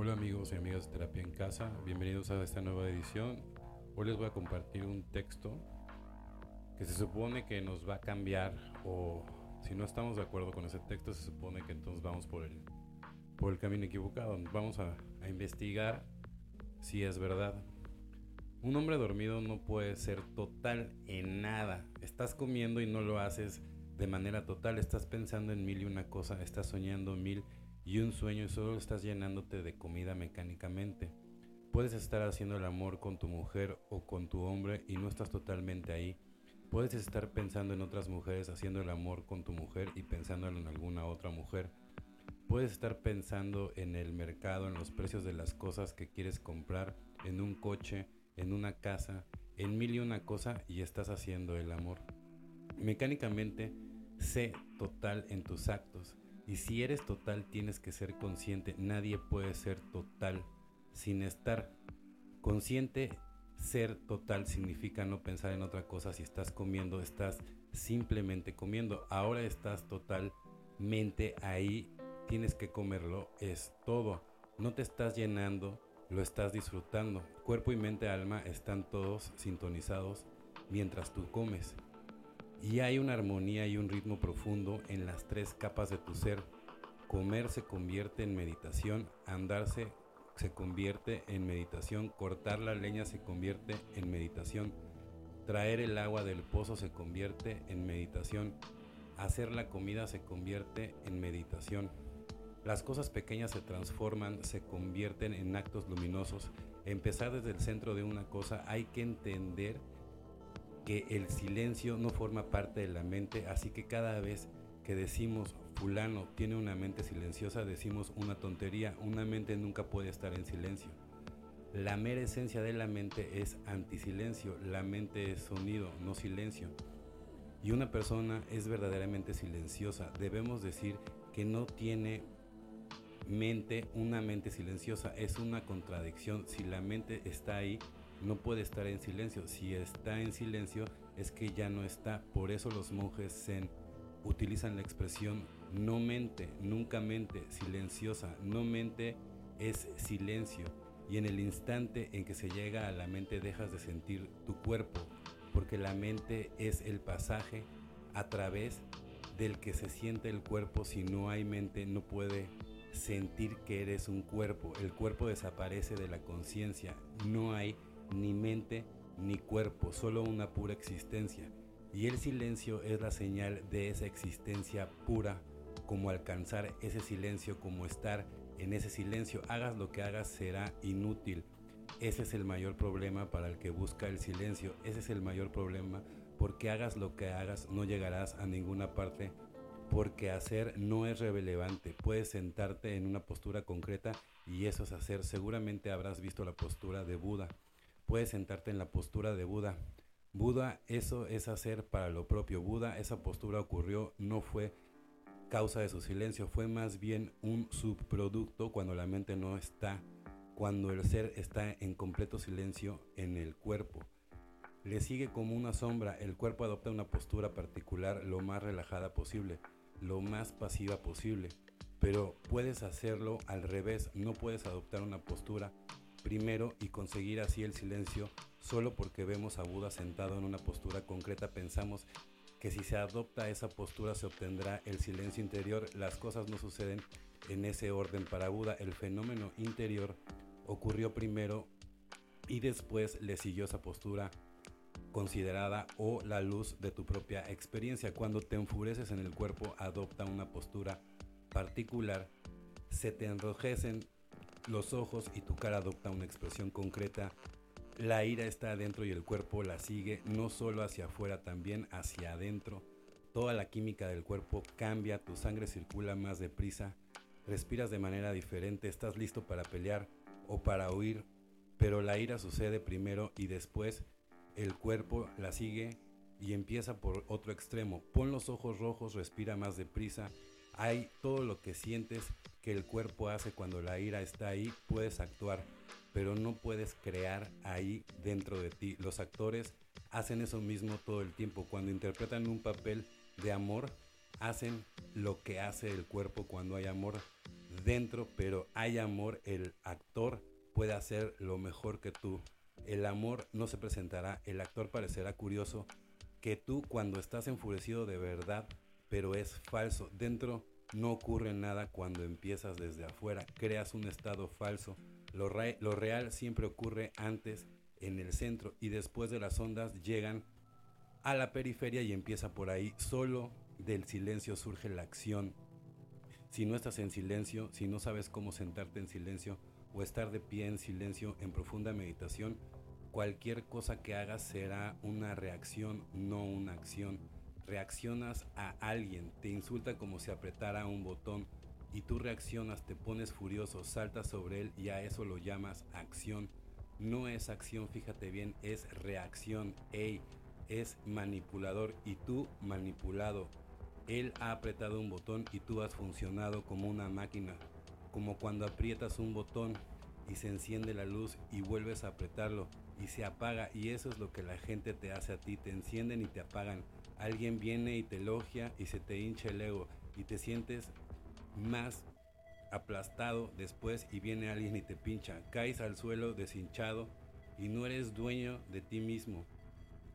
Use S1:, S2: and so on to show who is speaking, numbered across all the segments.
S1: Hola amigos y amigas de Terapia en Casa, bienvenidos a esta nueva edición. Hoy les voy a compartir un texto que se supone que nos va a cambiar o si no estamos de acuerdo con ese texto se supone que entonces vamos por el, por el camino equivocado. Vamos a, a investigar si es verdad. Un hombre dormido no puede ser total en nada. Estás comiendo y no lo haces de manera total. Estás pensando en mil y una cosa, estás soñando mil y un sueño y solo estás llenándote de comida mecánicamente. Puedes estar haciendo el amor con tu mujer o con tu hombre y no estás totalmente ahí. Puedes estar pensando en otras mujeres haciendo el amor con tu mujer y pensando en alguna otra mujer. Puedes estar pensando en el mercado, en los precios de las cosas que quieres comprar, en un coche, en una casa, en mil y una cosa y estás haciendo el amor. Mecánicamente, sé total en tus actos y si eres total tienes que ser consciente. Nadie puede ser total sin estar consciente. Ser total significa no pensar en otra cosa. Si estás comiendo, estás simplemente comiendo. Ahora estás totalmente ahí. Tienes que comerlo. Es todo. No te estás llenando, lo estás disfrutando. Cuerpo y mente, alma están todos sintonizados mientras tú comes. Y hay una armonía y un ritmo profundo en las tres capas de tu ser. Comer se convierte en meditación, andarse se convierte en meditación, cortar la leña se convierte en meditación, traer el agua del pozo se convierte en meditación, hacer la comida se convierte en meditación. Las cosas pequeñas se transforman, se convierten en actos luminosos. Empezar desde el centro de una cosa hay que entender que el silencio no forma parte de la mente, así que cada vez que decimos fulano tiene una mente silenciosa, decimos una tontería, una mente nunca puede estar en silencio. La mera esencia de la mente es antisilencio, la mente es sonido, no silencio. Y una persona es verdaderamente silenciosa, debemos decir que no tiene mente una mente silenciosa, es una contradicción. Si la mente está ahí, no puede estar en silencio. Si está en silencio es que ya no está. Por eso los monjes zen utilizan la expresión no mente, nunca mente, silenciosa. No mente es silencio. Y en el instante en que se llega a la mente dejas de sentir tu cuerpo, porque la mente es el pasaje a través del que se siente el cuerpo. Si no hay mente no puede sentir que eres un cuerpo. El cuerpo desaparece de la conciencia. No hay ni mente ni cuerpo, solo una pura existencia. Y el silencio es la señal de esa existencia pura, como alcanzar ese silencio, como estar en ese silencio. Hagas lo que hagas será inútil. Ese es el mayor problema para el que busca el silencio. Ese es el mayor problema porque hagas lo que hagas no llegarás a ninguna parte porque hacer no es relevante. Puedes sentarte en una postura concreta y eso es hacer. Seguramente habrás visto la postura de Buda puedes sentarte en la postura de Buda. Buda, eso es hacer para lo propio. Buda, esa postura ocurrió, no fue causa de su silencio, fue más bien un subproducto cuando la mente no está, cuando el ser está en completo silencio en el cuerpo. Le sigue como una sombra, el cuerpo adopta una postura particular lo más relajada posible, lo más pasiva posible, pero puedes hacerlo al revés, no puedes adoptar una postura primero y conseguir así el silencio solo porque vemos a Buda sentado en una postura concreta pensamos que si se adopta esa postura se obtendrá el silencio interior, las cosas no suceden en ese orden para Buda, el fenómeno interior ocurrió primero y después le siguió esa postura considerada o la luz de tu propia experiencia. Cuando te enfureces en el cuerpo, adopta una postura particular, se te enrojecen los ojos y tu cara adopta una expresión concreta. La ira está adentro y el cuerpo la sigue, no solo hacia afuera, también hacia adentro. Toda la química del cuerpo cambia, tu sangre circula más deprisa, respiras de manera diferente, estás listo para pelear o para huir, pero la ira sucede primero y después el cuerpo la sigue y empieza por otro extremo. Pon los ojos rojos, respira más deprisa. Hay todo lo que sientes el cuerpo hace cuando la ira está ahí, puedes actuar, pero no puedes crear ahí dentro de ti. Los actores hacen eso mismo todo el tiempo. Cuando interpretan un papel de amor, hacen lo que hace el cuerpo cuando hay amor. dentro, pero hay amor, el actor puede hacer lo mejor que tú. El amor no se presentará, el actor parecerá curioso que tú cuando estás enfurecido de verdad, pero es falso. Dentro no ocurre nada cuando empiezas desde afuera, creas un estado falso. Lo, real siempre ocurre antes en el centro y después de las ondas llegan a la periferia y empieza por ahí. Solo del silencio surge la acción. Si no estás en silencio, si no sabes cómo sentarte en silencio o estar de pie en silencio en profunda meditación, cualquier cosa que hagas será una reacción, no una acción. Reaccionas a alguien, te insulta como si apretara un botón y tú reaccionas, te pones furioso, saltas sobre él y a eso lo llamas acción. No es acción, fíjate bien, es reacción. Ey, es manipulador y tú manipulado. Él ha apretado un botón y tú has funcionado como una máquina, como cuando aprietas un botón y se enciende la luz y vuelves a apretarlo y se apaga y eso es lo que la gente te hace a ti, te encienden y te apagan. Alguien viene y te elogia y se te hincha el ego y te sientes más aplastado después y viene alguien y te pincha, caes al suelo deshinchado y no eres dueño de ti mismo.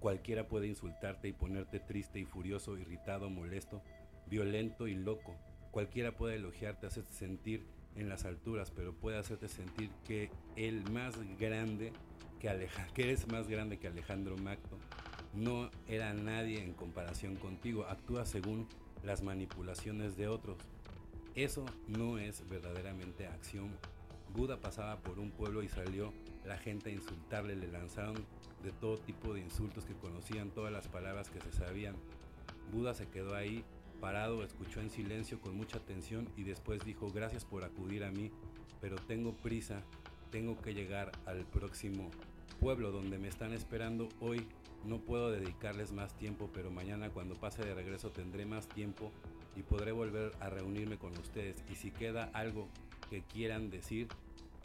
S1: Cualquiera puede insultarte y ponerte triste y furioso, irritado, molesto, violento y loco. Cualquiera puede elogiarte, hacerte sentir en las alturas, pero puede hacerte sentir que el más grande que Alejandro, que eres más grande que Alejandro Magno, no era nadie en comparación contigo. Actúa según las manipulaciones de otros. Eso no es verdaderamente acción. Buda pasaba por un pueblo y salió la gente a insultarle, le lanzaron de todo tipo de insultos que conocían todas las palabras que se sabían. Buda se quedó ahí parado, escuchó en silencio con mucha atención y después dijo gracias por acudir a mí, pero tengo prisa, tengo que llegar al próximo pueblo donde me están esperando hoy. No puedo dedicarles más tiempo, pero mañana cuando pase de regreso tendré más tiempo y podré volver a reunirme con ustedes. Y si queda algo que quieran decir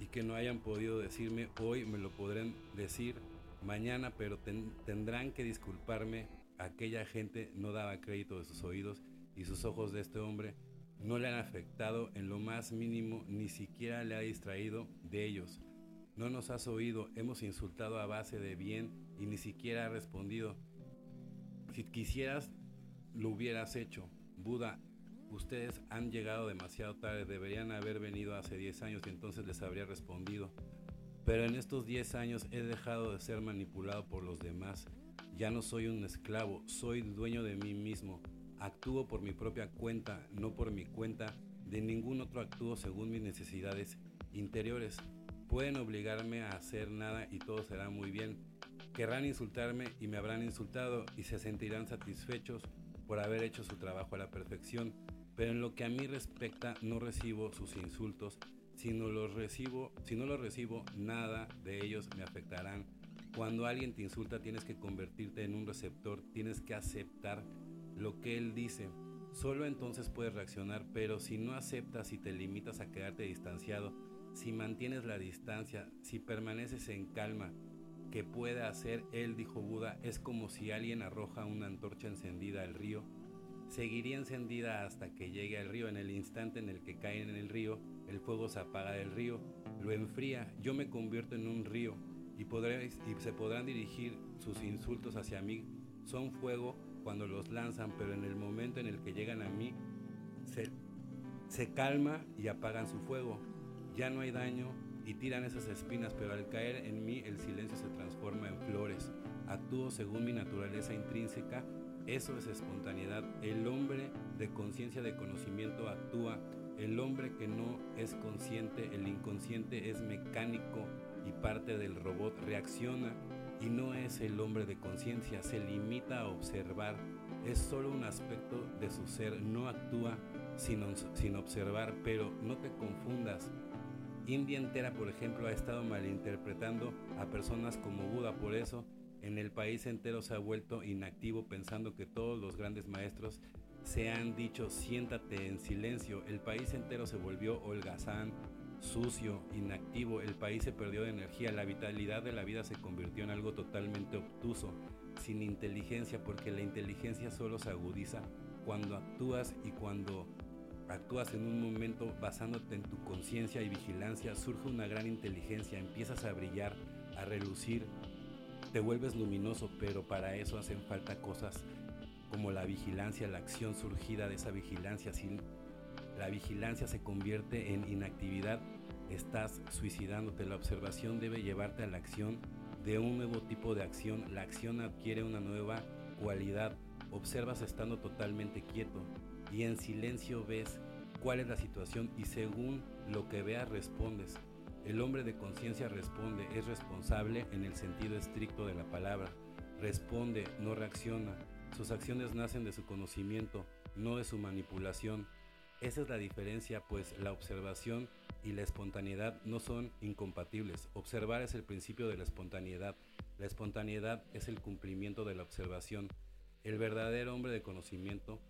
S1: y que no hayan podido decirme hoy, me lo podrán decir mañana, pero tendrán que disculparme. Aquella gente no daba crédito de sus oídos y sus ojos de este hombre no le han afectado en lo más mínimo, ni siquiera le ha distraído de ellos. No nos has oído, hemos insultado a base de bien y ni siquiera ha respondido. Si quisieras, lo hubieras hecho. Buda, ustedes han llegado demasiado tarde, deberían haber venido hace 10 años y entonces les habría respondido. Pero en estos 10 años he dejado de ser manipulado por los demás. Ya no soy un esclavo, soy dueño de mí mismo. Actúo por mi propia cuenta, no por mi cuenta de ningún otro actúo según mis necesidades interiores. Pueden obligarme a hacer nada y todo será muy bien. Querrán insultarme y me habrán insultado y se sentirán satisfechos por haber hecho su trabajo a la perfección. Pero en lo que a mí respecta no recibo sus insultos si no los recibo, si no los recibo, nada de ellos me afectarán. Cuando alguien te insulta, tienes que convertirte en un receptor, tienes que aceptar lo que él dice. Solo entonces puedes reaccionar, pero si no aceptas y te limitas a quedarte distanciado, si mantienes la distancia, si permaneces en calma, que puede hacer él, dijo Buda, es como si alguien arroja una antorcha encendida al río. Seguiría encendida hasta que llegue al río. En el instante en el que cae en el río, el fuego se apaga del río, lo enfría, yo me convierto en un río y, y se podrán dirigir sus insultos hacia mí. Son fuego cuando los lanzan, pero en el momento en el que llegan a mí, se, se calma y apagan su fuego. Ya no hay daño y tiran esas espinas, pero al caer en mí el silencio se transforma en flores. Actúo según mi naturaleza intrínseca. Eso es espontaneidad. El hombre de conciencia de conocimiento actúa el hombre que no es consciente, el inconsciente es mecánico y parte del robot reacciona y no es el hombre de conciencia, se limita a observar, es solo un aspecto de su ser, no actúa sin, sin observar, pero no te confundas. India entera, por ejemplo, ha estado malinterpretando a personas como Buda, por eso en el país entero se ha vuelto inactivo pensando que todos los grandes maestros se han dicho siéntate en silencio. El país entero se volvió holgazán, sucio, inactivo. El país se perdió de energía. La vitalidad de la vida se convirtió en algo totalmente obtuso, sin inteligencia, porque la inteligencia solo se agudiza cuando actúas y cuando actúas en un momento basándote en tu conciencia y vigilancia, surge una gran inteligencia, empiezas a brillar, a relucir, te vuelves luminoso, pero para eso hacen falta cosas como la vigilancia, la acción surgida de esa vigilancia. Si la vigilancia se convierte en inactividad, estás suicidándote. La observación debe llevarte a la acción de un nuevo tipo de acción. La acción adquiere una nueva cualidad. Observas estando totalmente quieto y en silencio ves cuál es la situación y según lo que veas respondes. El hombre de conciencia responde, es responsable en el sentido estricto de la palabra. Responde, no reacciona. Sus acciones nacen de su conocimiento, no de su manipulación. Esa es la diferencia, pues la observación y la espontaneidad no son incompatibles. Observar es el principio de la espontaneidad. La espontaneidad es el cumplimiento de la observación. El verdadero hombre de conocimiento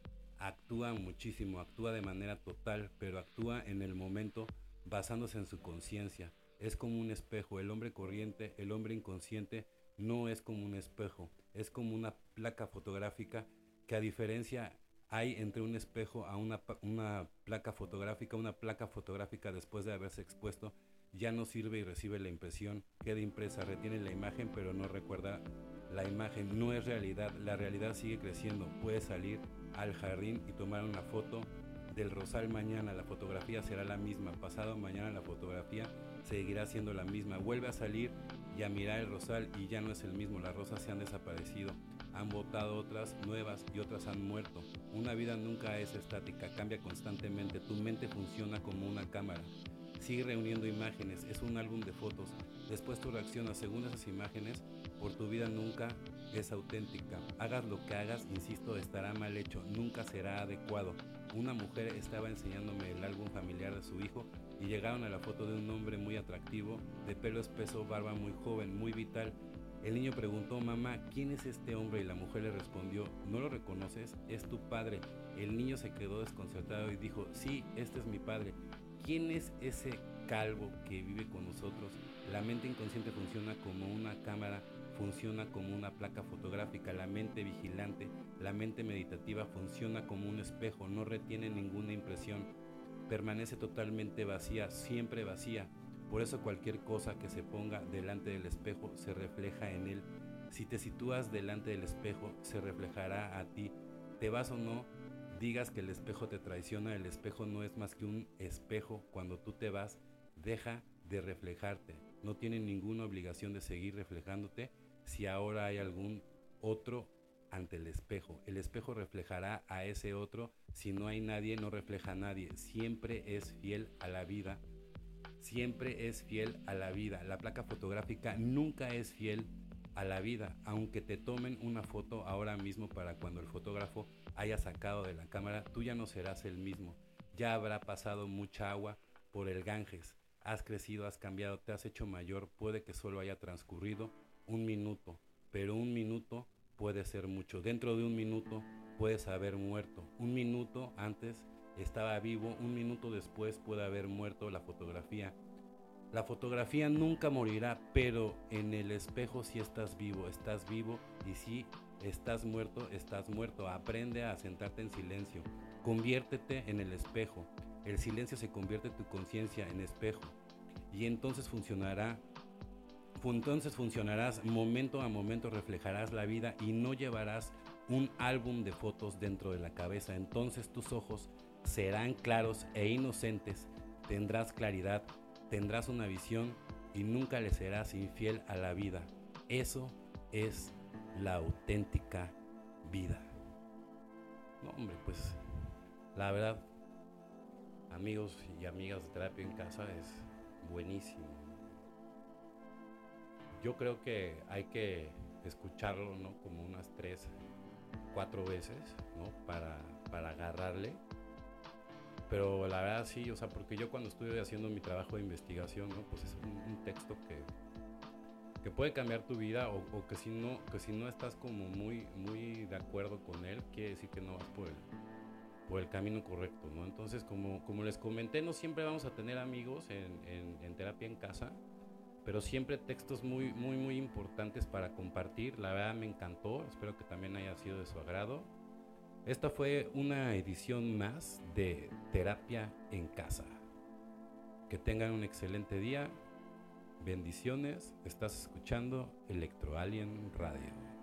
S1: actúa muchísimo, actúa de manera total, pero actúa en el momento basándose en su conciencia. Es como un espejo. El hombre corriente, el hombre inconsciente, no es como un espejo. Es como una placa fotográfica que a diferencia hay entre un espejo a una, una placa fotográfica, una placa fotográfica después de haberse expuesto ya no sirve y recibe la impresión, queda impresa, retiene la imagen pero no recuerda la imagen, no es realidad, la realidad sigue creciendo, puede salir al jardín y tomar una foto del rosal mañana, la fotografía será la misma, pasado mañana la fotografía seguirá siendo la misma, vuelve a salir y a mirar el rosal y ya no es el mismo, las rosas se han desaparecido, han botado otras nuevas y otras han muerto. Una vida nunca es estática, cambia constantemente, tu mente funciona como una cámara. Sigue reuniendo imágenes, es un álbum de fotos. Después tú reaccionas según esas imágenes, por tu vida nunca es auténtica. Hagas lo que hagas, insisto, estará mal hecho, nunca será adecuado. Una mujer estaba enseñándome el álbum familiar de su hijo y llegaron a la foto de un hombre muy atractivo, de pelo espeso, barba muy joven, muy vital. El niño preguntó, mamá, ¿quién es este hombre? Y la mujer le respondió, ¿no lo reconoces? Es tu padre. El niño se quedó desconcertado y dijo, sí, este es mi padre. ¿Quién es ese calvo que vive con nosotros? La mente inconsciente funciona como una cámara, funciona como una placa fotográfica. La mente vigilante, la mente meditativa funciona como un espejo, no retiene ninguna impresión permanece totalmente vacía, siempre vacía. Por eso cualquier cosa que se ponga delante del espejo se refleja en él. Si te sitúas delante del espejo, se reflejará a ti. Te vas o no, digas que el espejo te traiciona, el espejo no es más que un espejo. Cuando tú te vas, deja de reflejarte. No tiene ninguna obligación de seguir reflejándote si ahora hay algún otro ante el espejo. El espejo reflejará a ese otro. Si no hay nadie, no refleja a nadie. Siempre es fiel a la vida. Siempre es fiel a la vida. La placa fotográfica nunca es fiel a la vida. Aunque te tomen una foto ahora mismo para cuando el fotógrafo haya sacado de la cámara, tú ya no serás el mismo. Ya habrá pasado mucha agua por el Ganges. Has crecido, has cambiado, te has hecho mayor. Puede que solo haya transcurrido un minuto, pero un minuto puede ser mucho. Dentro de un minuto puedes haber muerto. Un minuto antes estaba vivo, un minuto después puede haber muerto la fotografía. La fotografía nunca morirá, pero en el espejo si estás vivo, estás vivo y si estás muerto, estás muerto. Aprende a sentarte en silencio. Conviértete en el espejo. El silencio se convierte tu conciencia en espejo y entonces funcionará entonces funcionarás momento a momento, reflejarás la vida y no llevarás un álbum de fotos dentro de la cabeza. Entonces tus ojos serán claros e inocentes, tendrás claridad, tendrás una visión y nunca le serás infiel a la vida. Eso es la auténtica vida. No, hombre, pues la verdad, amigos y amigas de terapia en casa es buenísimo yo creo que hay que escucharlo, ¿no? Como unas tres, cuatro veces, ¿no? Para, para agarrarle. Pero la verdad sí, o sea, porque yo cuando estuve haciendo mi trabajo de investigación, ¿no? Pues es un, texto que, que puede cambiar tu vida o, que, si no, que si no estás como muy, muy de acuerdo con él, quiere decir que no vas por el, por el camino correcto, ¿no? Entonces, como, como les comenté, no siempre vamos a tener amigos en, en, en terapia en casa pero siempre textos muy, muy, muy importantes para compartir. La verdad me encantó, espero que también haya sido de su agrado. Esta fue una edición más de Terapia en Casa. Que tengan un excelente día. Bendiciones. Estás escuchando Electro Alien Radio.